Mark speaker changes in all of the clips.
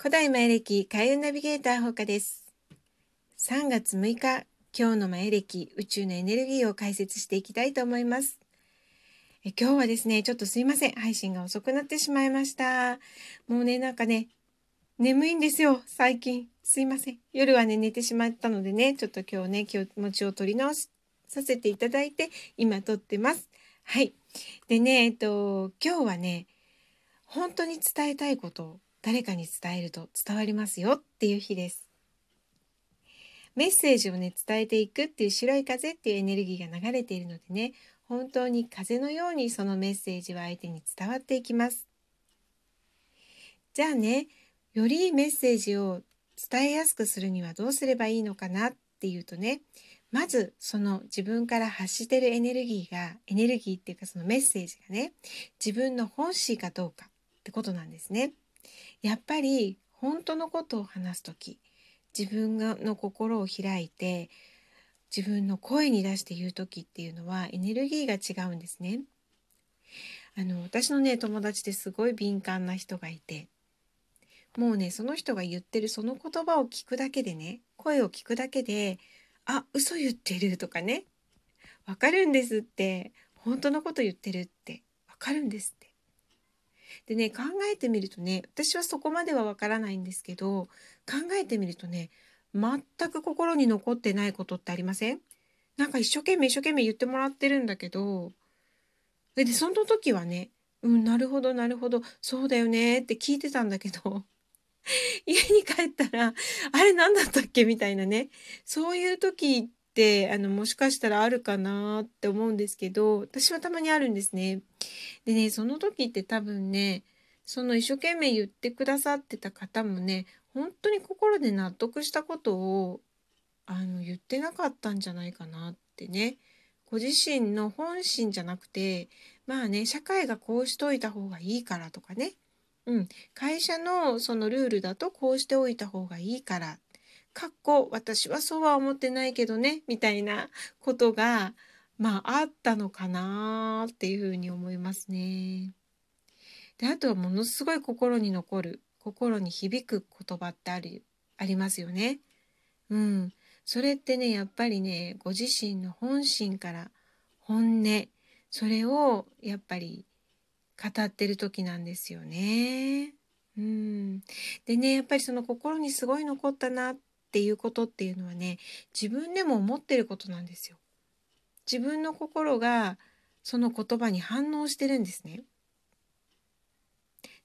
Speaker 1: 古代前歴開運ナビゲーターほかです。3月6日、今日の前歴宇宙のエネルギーを解説していきたいと思います。え今日はですね、ちょっとすいません。配信が遅くなってしまいました。もうね、なんかね、眠いんですよ、最近。すいません。夜はね、寝てしまったのでね、ちょっと今日ね、気持ちを取り直しさせていただいて、今撮ってます。はい。でね、えっと、今日はね、本当に伝えたいこと誰かに伝えると伝わりますよっていう日です。メッセージをね伝えていくっていう白い風っていうエネルギーが流れているのでね本当に風のようにそのメッセージは相手に伝わっていきます。じゃあねよりメッセージを伝えやすくするにはどうすればいいのかなっていうとねまずその自分から発してるエネルギーがエネルギーっていうかそのメッセージがね自分の本心かどうかってことなんですね。やっぱり本当のことを話す時自分の心を開いて自分の声に出して言う時っていうのはエネルギーが違うんですね。あの私のね友達ですごい敏感な人がいてもうねその人が言ってるその言葉を聞くだけでね声を聞くだけで「あ嘘言ってる」とかね「わかるんです」って本当のこと言ってるってわかるんですでね考えてみるとね私はそこまではわからないんですけど考えてみるとね全く心に残ってないことってありません？なんか一生懸命一生懸命言ってもらってるんだけどでその時はねうんなるほどなるほどそうだよねって聞いてたんだけど 家に帰ったらあれ何だったっけみたいなねそういう時ってあのもしかしたらあるかなって思うんですけど私はたまにあるんですね。でねその時って多分ねその一生懸命言ってくださってた方もね本当に心で納得したことをあの言ってなかったんじゃないかなってね。ご自身の本心じゃなくてまあね社会がこうしといた方がいいからとかね。うん、会社のそのルールだとこうしておいた方がいいから。かっこ私はそうは思ってないけどねみたいなことがまああったのかなっていうふうに思いますね。であとはものすごい心に残る心に響く言葉ってあるありますよね。うん、それってねやっぱりねご自身の本心から本音それをやっぱり語ってる時なんですよね。うん、でねやっぱりその心にすごい残ったなっっていうことっていうのはね自分でも思ってることなんですよ。自分の心がその言葉に反応してるんですね。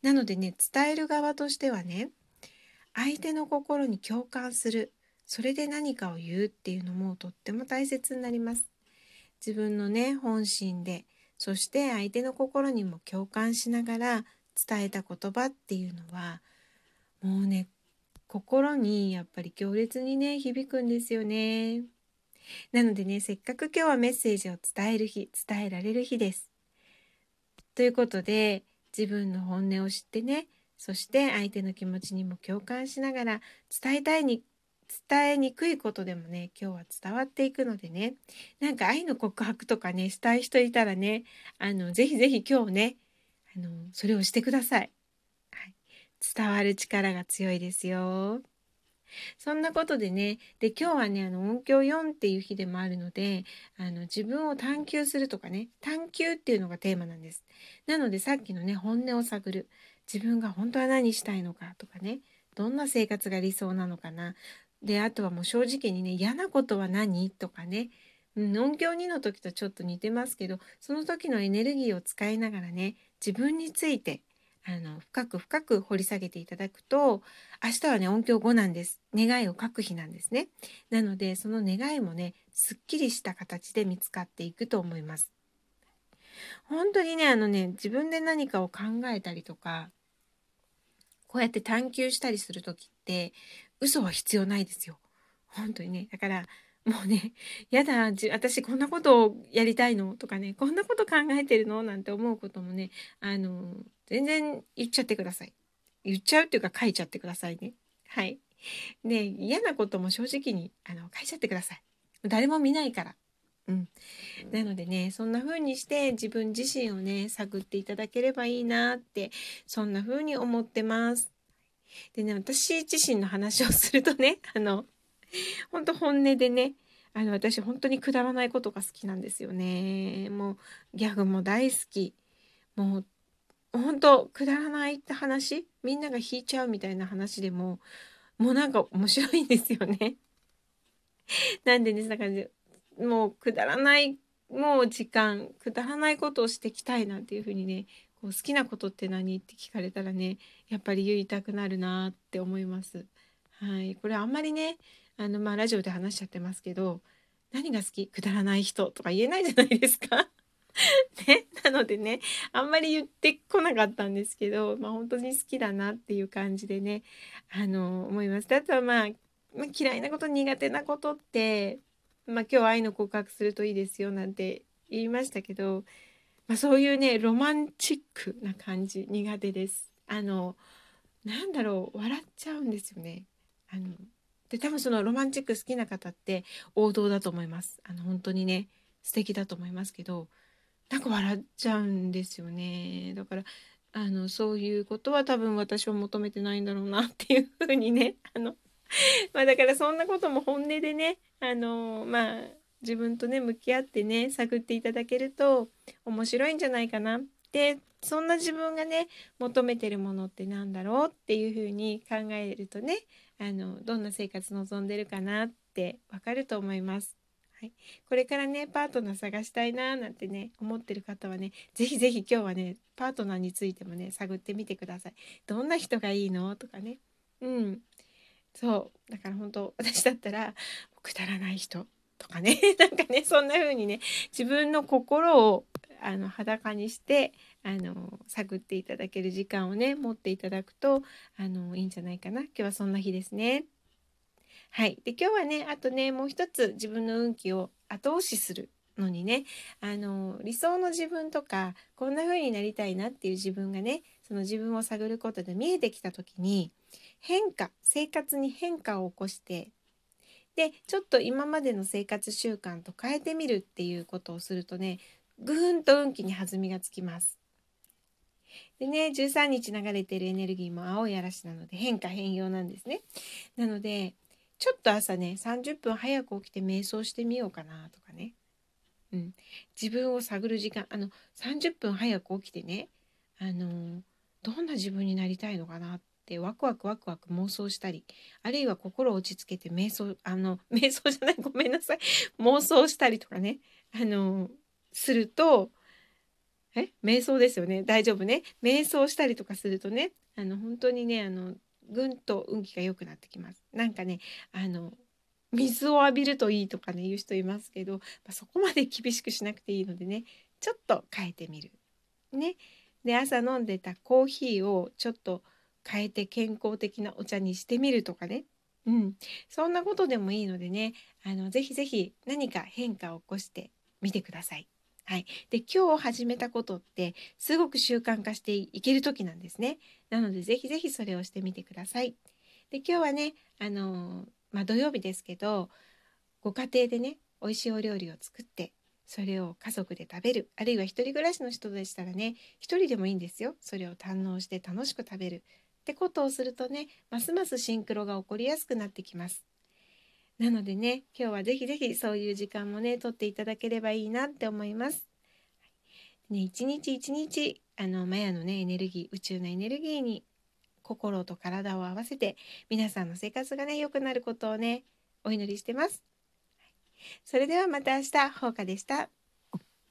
Speaker 1: なのでね伝える側としてはね相手の心に共感するそれで何かを言うっていうのもとっても大切になります。自分のね本心でそして相手の心にも共感しながら伝えた言葉っていうのはもうね心にやっぱり強烈にね響くんですよね。なのでねせっかく今日はメッセージを伝える日伝えられる日です。ということで自分の本音を知ってねそして相手の気持ちにも共感しながら伝えたいに伝えにくいことでもね今日は伝わっていくのでねなんか愛の告白とかねしたい人いたらねあのぜひぜひ今日ねあのそれをしてください。伝わる力が強いですよ。そんなことでね、で今日はね、あの音響4っていう日でもあるので、あの自分を探求するとかね、探求っていうのがテーマなんです。なのでさっきのね、本音を探る。自分が本当は何したいのかとかね、どんな生活が理想なのかな。で、あとはもう正直にね、嫌なことは何とかね、うん、音響2の時とちょっと似てますけど、その時のエネルギーを使いながらね、自分についてあの深く深く掘り下げていただくと明日はね音響5なんです。願いを書く日なんですね。なのでその願いもねすっきりした形で見つかっていくと思います。本当にねあのね自分で何かを考えたりとかこうやって探求したりする時って嘘は必要ないですよ。本当にね。だからもうね、やだ、私こんなことをやりたいの？とかね、こんなこと考えてるの？なんて思うこともね、あの、全然言っちゃってください。言っちゃうっていうか書いちゃってくださいね。はい。ね嫌なことも正直にあの書いちゃってください。誰も見ないから。うん。なのでね、そんな風にして自分自身をね、探っていただければいいなって、そんな風に思ってます。でね、私自身の話をするとね、あの、本当本音でね、あの、私本当にくだらないことが好きなんですよね。もう、ギャグも大好き。もう、本当くだらないって話？みんなが引いちゃうみたいな話でも、もうなんか面白いんですよね。なんでね、だからもうくだらないもう時間くだらないことをしてきたいなんていうふうにねこう好きなことって何？って聞かれたらねやっぱり言いたくなるなって思います。はい、これあんまりねあのまあラジオで話しちゃってますけど何が好き？くだらない人とか言えないじゃないですか。ね、のでねあんまり言ってこなかったんですけど、まあ、本当に好きだなっていう感じでねあの思います。あとはまあ、まあ、嫌いなこと苦手なことってまあ、今日愛の告白するといいですよなんて言いましたけど、まあ、そういうねロマンチックな感じ苦手です。あのなんだろう笑っちゃうんですよね。あので多分そのロマンチック好きな方って王道だと思います。あの本当にね素敵だと思いますけどなんか笑っちゃうんですよね。だからあのそういうことは多分私は求めてないんだろうなっていうふうにね あのまあだからそんなことも本音でねあのまあ自分とね向き合ってね探っていただけると面白いんじゃないかなでそんな自分がね求めてるものってなんだろうっていうふうに考えるとねあのどんな生活望んでるかなってわかると思います。はい、これからねパートナー探したいなーなんてね思ってる方はね是非是非今日はねパートナーについてもね探ってみてください。どんな人がいいの？とかね。うんそうだから本当私だったらくだらない人とかね なんかねそんな風にね自分の心をあの裸にしてあの探っていただける時間をね持っていただくとあのいいんじゃないかな今日はそんな日ですね。はい、で今日はねあとねもう一つ自分の運気を後押しするのにねあの理想の自分とかこんな風になりたいなっていう自分がねその自分を探ることで見えてきた時に変化生活に変化を起こしてでちょっと今までの生活習慣と変えてみるっていうことをするとねぐーんと運気に弾みがつきます。でね13日流れてるエネルギーも青い嵐なので変化変容なんですね。なのでちょっと朝ね30分早く起きて瞑想してみようかなとかね、うん、自分を探る時間あの30分早く起きてねあのどんな自分になりたいのかなってワクワクワクワク妄想したりあるいは心を落ち着けて瞑想あの 瞑想じゃないごめんなさい。妄想したりとかねあのするとえ？瞑想ですよね。大丈夫ね。瞑想したりとかするとねあの本当にねあのぐんと運気が良くなってきますなんかねあの水を浴びるといいとかね言う人いますけど、まあ、そこまで厳しくしなくていいのでねちょっと変えてみる。ね。で朝飲んでたコーヒーをちょっと変えて健康的なお茶にしてみるとかね。うん、そんなことでもいいのでね、あのぜひぜひ何か変化を起こしてみてください。はい、で今日始めたことってすごく習慣化していける時なんですね。なのでぜひぜひそれをしてみてください。で今日はね、あのまあ、土曜日ですけどご家庭でね美味しいお料理を作ってそれを家族で食べるあるいは一人暮らしの人でしたらね一人でもいいんですよそれを堪能して楽しく食べるってことをするとねますますシンクロが起こりやすくなってきます。なのでね今日はぜひぜひそういう時間もね取っていただければいいなって思います。ね、一日一日あのマヤのねエネルギー宇宙のエネルギーに心と体を合わせて皆さんの生活がね良くなることをねお祈りしてます。それではまた明日、ほうかでした。